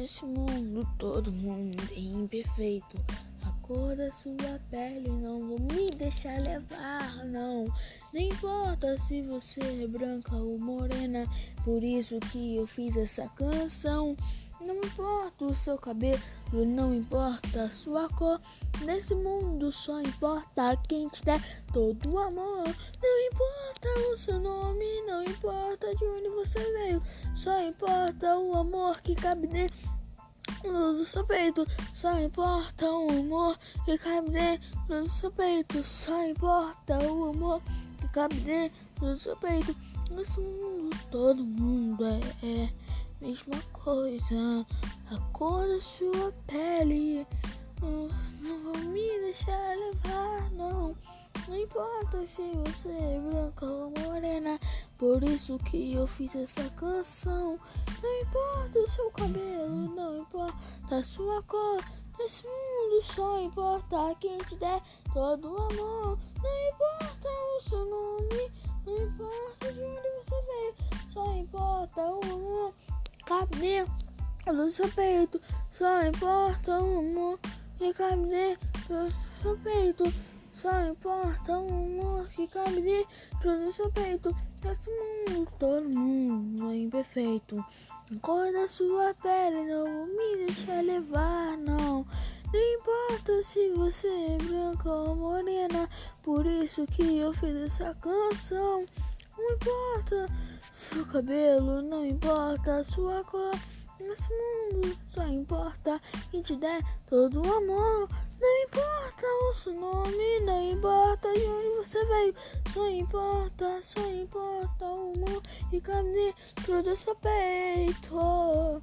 Nesse mundo todo mundo é imperfeito. Cor da sua pele não vou me deixar levar, não. Nem importa se você é branca ou morena, por isso que eu fiz essa canção. Não importa o seu cabelo, não importa a sua cor. Nesse mundo só importa quem te der todo o amor. Não importa o seu nome, não importa de onde você veio. Só importa o amor que cabe dentro do seu peito. Só importa o amor que cabe dentro do seu peito. Só importa o amor que cabe dentro do seu peito. Nesse mundo todo mundo é, é mesma coisa. A cor da sua pele. Não, não vou me deixar levar, não. Não importa se você é morena. Por isso que eu fiz essa canção. Não importa o seu cabelo, não importa a sua cor. Nesse mundo só importa quem te der todo o amor. Não importa o seu nome, não importa de onde você veio. Só importa o amor cabe dentro do seu peito. Só importa o amor que cabe dentro do seu peito. Só importa o amor cabe dentro do seu peito. Esse mundo, todo mundo é imperfeito. Cor da sua pele não vou me deixar levar, não. Não importa se você é branca ou morena. Por isso que eu fiz essa canção. Não importa seu cabelo, não importa sua cor. Nesse mundo só importa que te der todo o amor. Não importa o seu nome, não importa você veio. Só importa, só importa o amor e cabe dentro do seu peito.